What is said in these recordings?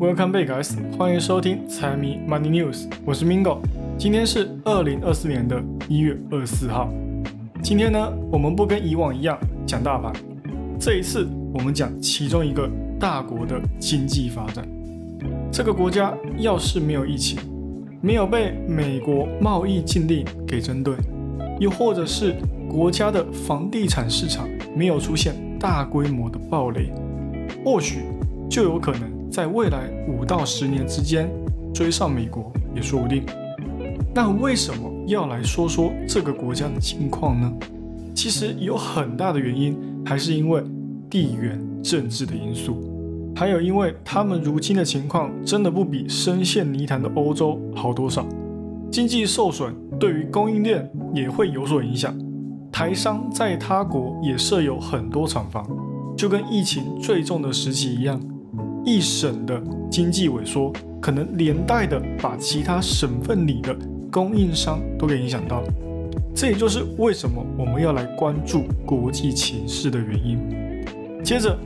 Welcome back, guys！欢迎收听财迷 Money News，我是 Mingo。今天是二零二四年的一月二十四号。今天呢，我们不跟以往一样讲大盘，这一次我们讲其中一个大国的经济发展。这个国家要是没有疫情，没有被美国贸易禁令给针对，又或者是国家的房地产市场没有出现大规模的暴雷，或许就有可能。在未来五到十年之间追上美国也说不定。那为什么要来说说这个国家的情况呢？其实有很大的原因，还是因为地缘政治的因素，还有因为他们如今的情况真的不比深陷泥潭的欧洲好多少。经济受损对于供应链也会有所影响，台商在他国也设有很多厂房，就跟疫情最重的时期一样。一省的经济萎缩，可能连带的把其他省份里的供应商都给影响到，这也就是为什么我们要来关注国际情势的原因。接着，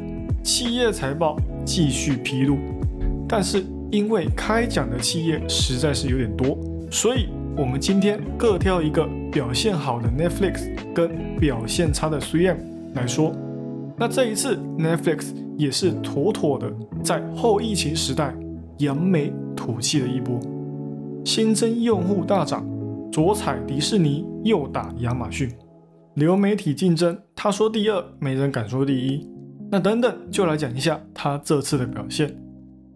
企业财报继续披露，但是因为开奖的企业实在是有点多，所以我们今天各挑一个表现好的 Netflix 跟表现差的 3M 来说。那这一次 Netflix。也是妥妥的在后疫情时代扬眉吐气的一波，新增用户大涨，左踩迪士尼，右打亚马逊，流媒体竞争，他说第二，没人敢说第一。那等等，就来讲一下他这次的表现。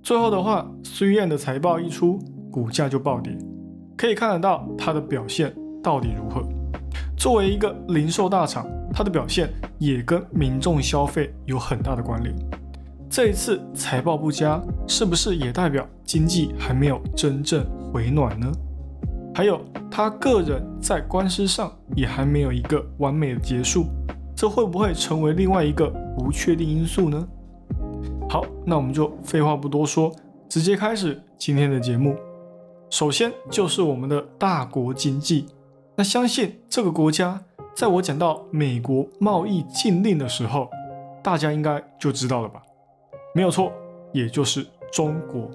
最后的话，虽然的财报一出，股价就暴跌，可以看得到它的表现到底如何。作为一个零售大厂。它的表现也跟民众消费有很大的关联。这一次财报不佳，是不是也代表经济还没有真正回暖呢？还有他个人在官司上也还没有一个完美的结束，这会不会成为另外一个不确定因素呢？好，那我们就废话不多说，直接开始今天的节目。首先就是我们的大国经济，那相信这个国家。在我讲到美国贸易禁令的时候，大家应该就知道了吧？没有错，也就是中国。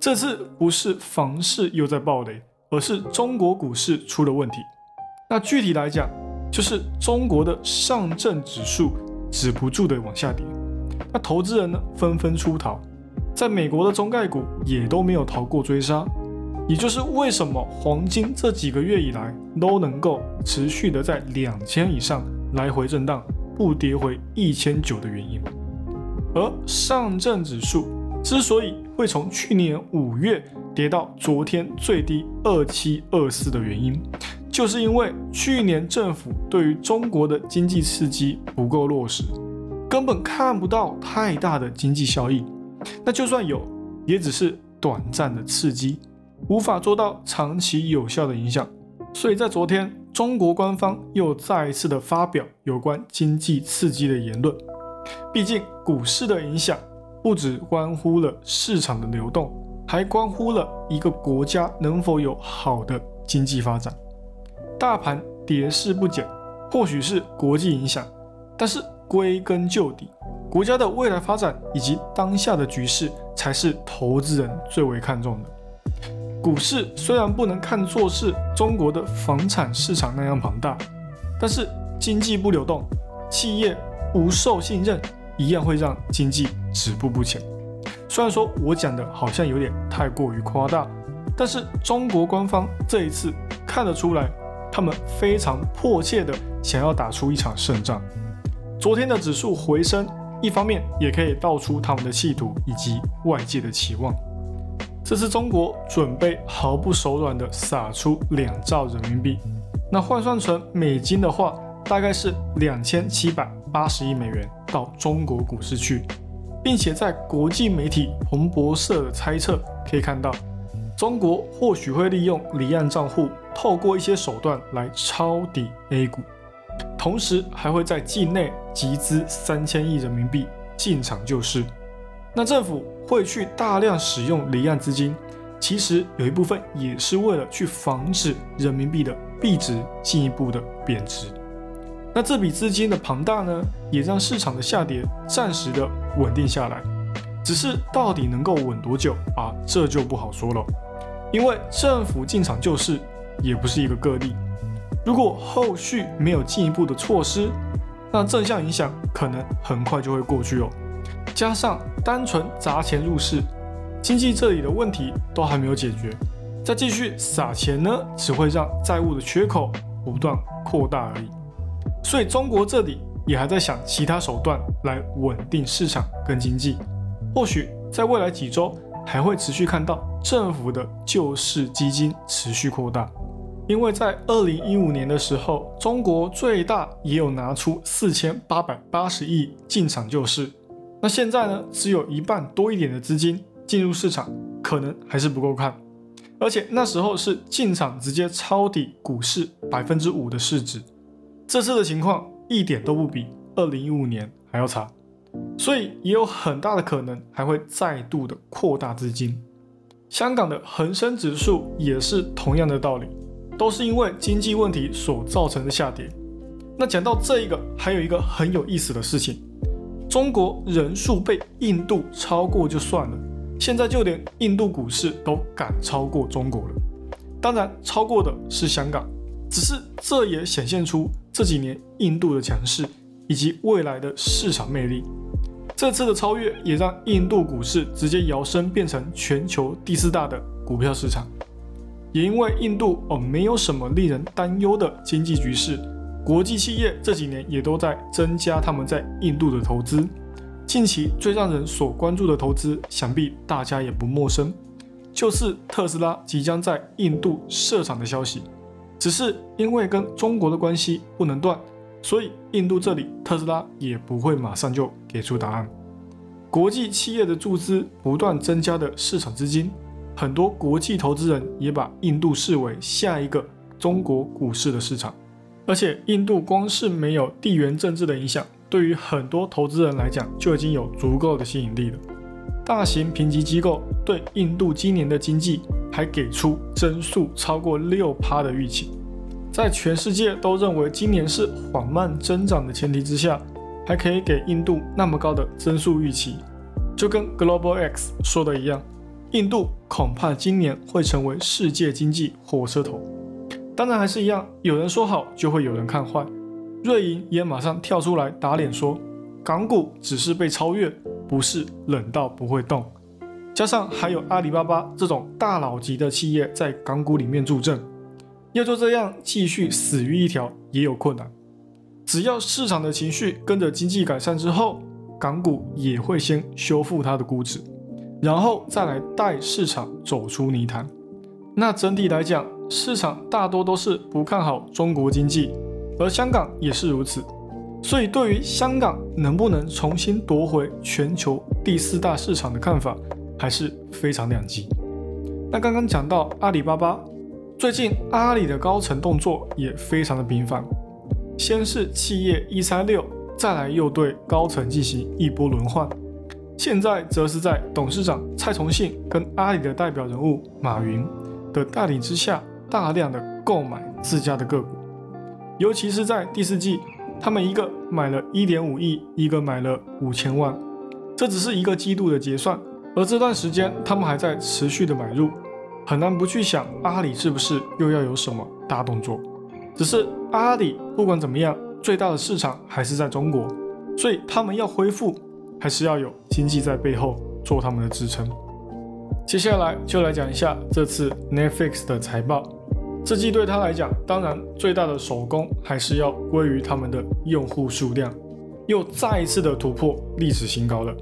这次不是房市又在暴雷，而是中国股市出了问题。那具体来讲，就是中国的上证指数止不住的往下跌。那投资人呢，纷纷出逃，在美国的中概股也都没有逃过追杀。也就是为什么黄金这几个月以来都能够持续的在两千以上来回震荡，不跌回一千九的原因。而上证指数之所以会从去年五月跌到昨天最低二七二四的原因，就是因为去年政府对于中国的经济刺激不够落实，根本看不到太大的经济效益。那就算有，也只是短暂的刺激。无法做到长期有效的影响，所以在昨天，中国官方又再一次的发表有关经济刺激的言论。毕竟股市的影响不只关乎了市场的流动，还关乎了一个国家能否有好的经济发展。大盘跌势不减，或许是国际影响，但是归根究底，国家的未来发展以及当下的局势才是投资人最为看重的。股市虽然不能看作是中国的房产市场那样庞大，但是经济不流动，企业不受信任，一样会让经济止步不前。虽然说我讲的好像有点太过于夸大，但是中国官方这一次看得出来，他们非常迫切的想要打出一场胜仗。昨天的指数回升，一方面也可以道出他们的企图以及外界的期望。这次中国准备毫不手软地撒出两兆人民币，那换算成美金的话，大概是两千七百八十亿美元到中国股市去，并且在国际媒体彭博社的猜测可以看到，中国或许会利用离岸账户，透过一些手段来抄底 A 股，同时还会在境内集资三千亿人民币进场救市。那政府会去大量使用离岸资金，其实有一部分也是为了去防止人民币的币值进一步的贬值。那这笔资金的庞大呢，也让市场的下跌暂时的稳定下来。只是到底能够稳多久啊，这就不好说了。因为政府进场救市也不是一个个例，如果后续没有进一步的措施，那正向影响可能很快就会过去哦。加上单纯砸钱入市，经济这里的问题都还没有解决，再继续撒钱呢，只会让债务的缺口不断扩大而已。所以中国这里也还在想其他手段来稳定市场跟经济。或许在未来几周还会持续看到政府的救市基金持续扩大，因为在二零一五年的时候，中国最大也有拿出四千八百八十亿进场救市。那现在呢，只有一半多一点的资金进入市场，可能还是不够看。而且那时候是进场直接抄底股市百分之五的市值，这次的情况一点都不比二零一五年还要差。所以也有很大的可能还会再度的扩大资金。香港的恒生指数也是同样的道理，都是因为经济问题所造成的下跌。那讲到这一个，还有一个很有意思的事情：中国人数被印度超过就算了，现在就连印度股市都敢超过中国了。当然，超过的是香港，只是这也显现出这几年印度的强势以及未来的市场魅力。这次的超越也让印度股市直接摇身变成全球第四大的股票市场。也因为印度哦没有什么令人担忧的经济局势，国际企业这几年也都在增加他们在印度的投资。近期最让人所关注的投资，想必大家也不陌生，就是特斯拉即将在印度设厂的消息。只是因为跟中国的关系不能断。所以，印度这里特斯拉也不会马上就给出答案。国际企业的注资不断增加的市场资金，很多国际投资人也把印度视为下一个中国股市的市场。而且，印度光是没有地缘政治的影响，对于很多投资人来讲就已经有足够的吸引力了。大型评级机构对印度今年的经济还给出增速超过六趴的预期。在全世界都认为今年是缓慢增长的前提之下，还可以给印度那么高的增速预期，就跟 Global X 说的一样，印度恐怕今年会成为世界经济火车头。当然还是一样，有人说好就会有人看坏，瑞银也马上跳出来打脸说，港股只是被超越，不是冷到不会动。加上还有阿里巴巴这种大佬级的企业在港股里面助阵。要就这样继续死鱼一条也有困难。只要市场的情绪跟着经济改善之后，港股也会先修复它的估值，然后再来带市场走出泥潭。那整体来讲，市场大多都是不看好中国经济，而香港也是如此。所以对于香港能不能重新夺回全球第四大市场的看法，还是非常两极。那刚刚讲到阿里巴巴。最近阿里的高层动作也非常的频繁，先是企业一三六，再来又对高层进行一波轮换，现在则是在董事长蔡崇信跟阿里的代表人物马云的带领之下，大量的购买自家的个股，尤其是在第四季，他们一个买了一点五亿，一个买了五千万，这只是一个季度的结算，而这段时间他们还在持续的买入。很难不去想阿里是不是又要有什么大动作，只是阿里不管怎么样，最大的市场还是在中国，所以他们要恢复，还是要有经济在背后做他们的支撑。接下来就来讲一下这次 Netflix 的财报，这季对他来讲，当然最大的首功还是要归于他们的用户数量，又再一次的突破历史新高了，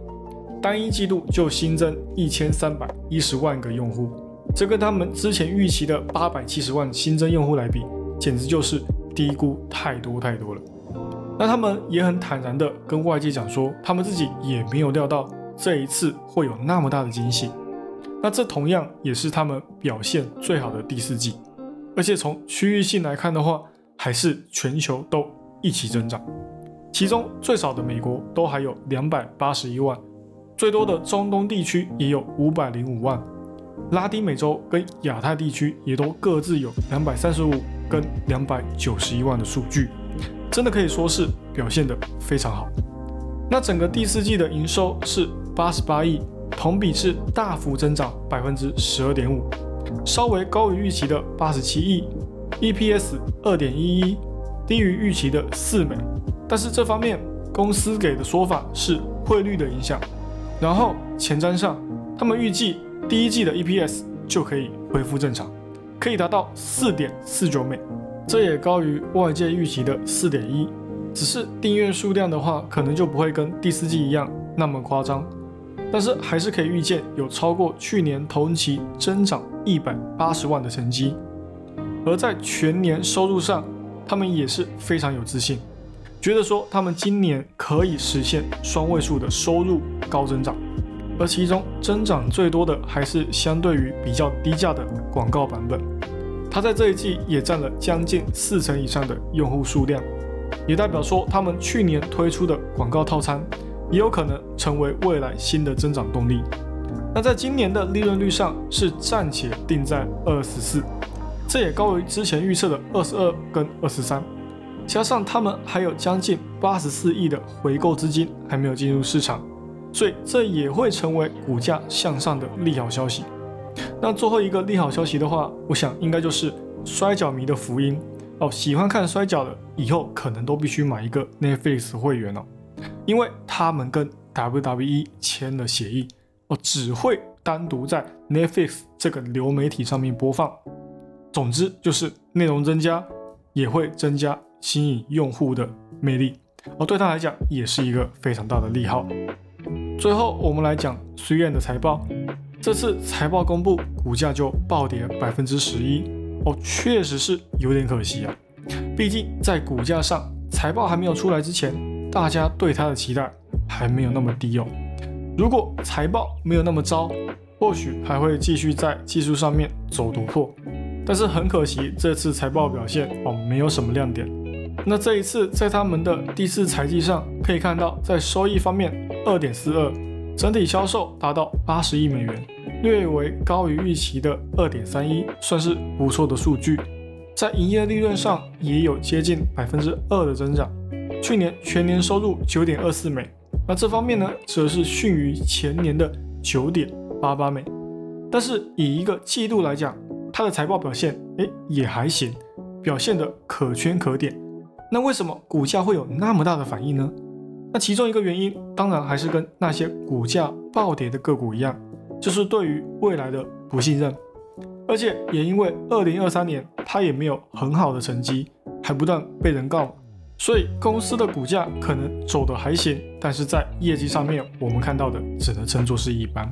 单一季度就新增一千三百一十万个用户。这跟他们之前预期的八百七十万新增用户来比，简直就是低估太多太多了。那他们也很坦然的跟外界讲说，他们自己也没有料到这一次会有那么大的惊喜。那这同样也是他们表现最好的第四季，而且从区域性来看的话，还是全球都一起增长。其中最少的美国都还有两百八十一万，最多的中东地区也有五百零五万。拉丁美洲跟亚太地区也都各自有两百三十五跟两百九十一万的数据，真的可以说是表现的非常好。那整个第四季的营收是八十八亿，同比是大幅增长百分之十二点五，稍微高于预期的八十七亿，EPS 二点一一，低于预期的四美。但是这方面公司给的说法是汇率的影响。然后前瞻上，他们预计第一季的 EPS 就可以恢复正常，可以达到四点四九美，这也高于外界预期的四点一。只是订阅数量的话，可能就不会跟第四季一样那么夸张。但是还是可以预见有超过去年同期增长一百八十万的成绩。而在全年收入上，他们也是非常有自信。觉得说他们今年可以实现双位数的收入高增长，而其中增长最多的还是相对于比较低价的广告版本，它在这一季也占了将近四成以上的用户数量，也代表说他们去年推出的广告套餐也有可能成为未来新的增长动力。那在今年的利润率上是暂且定在二十四，这也高于之前预测的二十二跟二十三。加上他们还有将近八十四亿的回购资金还没有进入市场，所以这也会成为股价向上的利好消息。那最后一个利好消息的话，我想应该就是摔跤迷的福音哦。喜欢看摔跤的以后可能都必须买一个 Netflix 会员哦，因为他们跟 WWE 签了协议哦，只会单独在 Netflix 这个流媒体上面播放。总之就是内容增加，也会增加。吸引用户的魅力，而对他来讲也是一个非常大的利好。最后，我们来讲虽然的财报，这次财报公布，股价就暴跌百分之十一，哦，确实是有点可惜啊。毕竟在股价上，财报还没有出来之前，大家对它的期待还没有那么低哦。如果财报没有那么糟，或许还会继续在技术上面走突破。但是很可惜，这次财报表现哦，没有什么亮点。那这一次在他们的第四财季上，可以看到在收益方面，二点四二，整体销售达到八十亿美元，略为高于预期的二点三一，算是不错的数据。在营业利润上也有接近百分之二的增长，去年全年收入九点二四美，那这方面呢，则是逊于前年的九点八八美。但是以一个季度来讲，它的财报表现，哎，也还行，表现的可圈可点。那为什么股价会有那么大的反应呢？那其中一个原因，当然还是跟那些股价暴跌的个股一样，就是对于未来的不信任，而且也因为二零二三年它也没有很好的成绩，还不断被人告，所以公司的股价可能走的还行，但是在业绩上面，我们看到的只能称作是一般。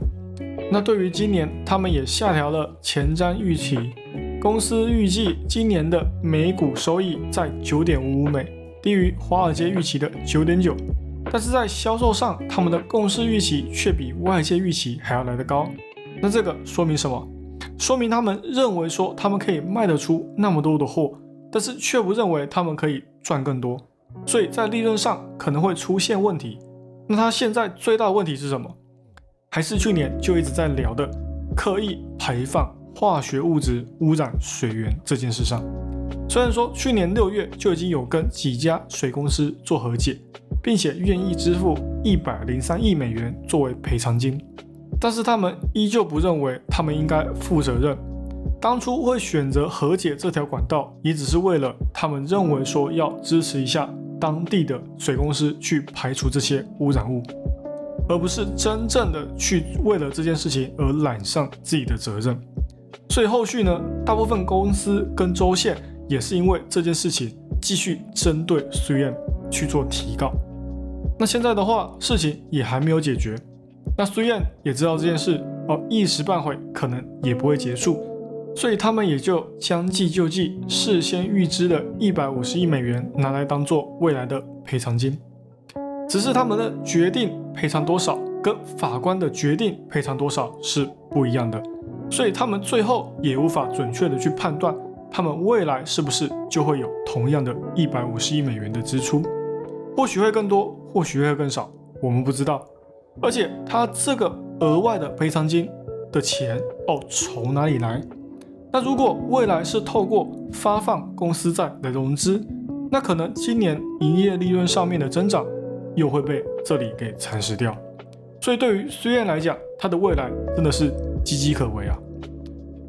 那对于今年，他们也下调了前瞻预期。公司预计今年的每股收益在九点五五美，低于华尔街预期的九点九。但是在销售上，他们的共识预期却比外界预期还要来得高。那这个说明什么？说明他们认为说他们可以卖得出那么多的货，但是却不认为他们可以赚更多，所以在利润上可能会出现问题。那他现在最大的问题是什么？还是去年就一直在聊的刻意排放。化学物质污染水源这件事上，虽然说去年六月就已经有跟几家水公司做和解，并且愿意支付一百零三亿美元作为赔偿金，但是他们依旧不认为他们应该负责任。当初会选择和解这条管道，也只是为了他们认为说要支持一下当地的水公司去排除这些污染物，而不是真正的去为了这件事情而揽上自己的责任。所以后续呢，大部分公司跟州县也是因为这件事情继续针对 3M 去做提告。那现在的话，事情也还没有解决。那 3M 也知道这件事哦，一时半会可能也不会结束，所以他们也就将计就计，事先预支的一百五十亿美元拿来当做未来的赔偿金。只是他们的决定赔偿多少，跟法官的决定赔偿多少是不一样的。所以他们最后也无法准确的去判断，他们未来是不是就会有同样的一百五十亿美元的支出，或许会更多，或许会更少，我们不知道。而且他这个额外的赔偿金的钱哦，从哪里来？那如果未来是透过发放公司债来融资，那可能今年营业利润上面的增长又会被这里给蚕食掉。所以对于虽然来讲，它的未来真的是岌岌可危啊。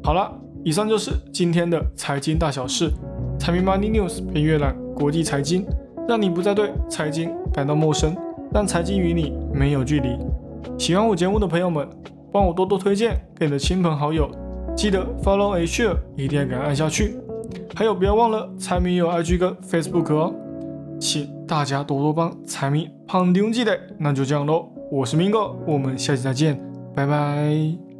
好了，以上就是今天的财经大小事，财迷 Money News 陪阅览国际财经，让你不再对财经感到陌生，让财经与你没有距离。喜欢我节目的朋友们，帮我多多推荐给你的亲朋好友，记得 Follow a Share，一定要给按下去。还有，不要忘了财迷有 IG 跟 Facebook 哦，请大家多多帮财迷胖丁记得。那就这样喽，我是明哥我们下期再见，拜拜。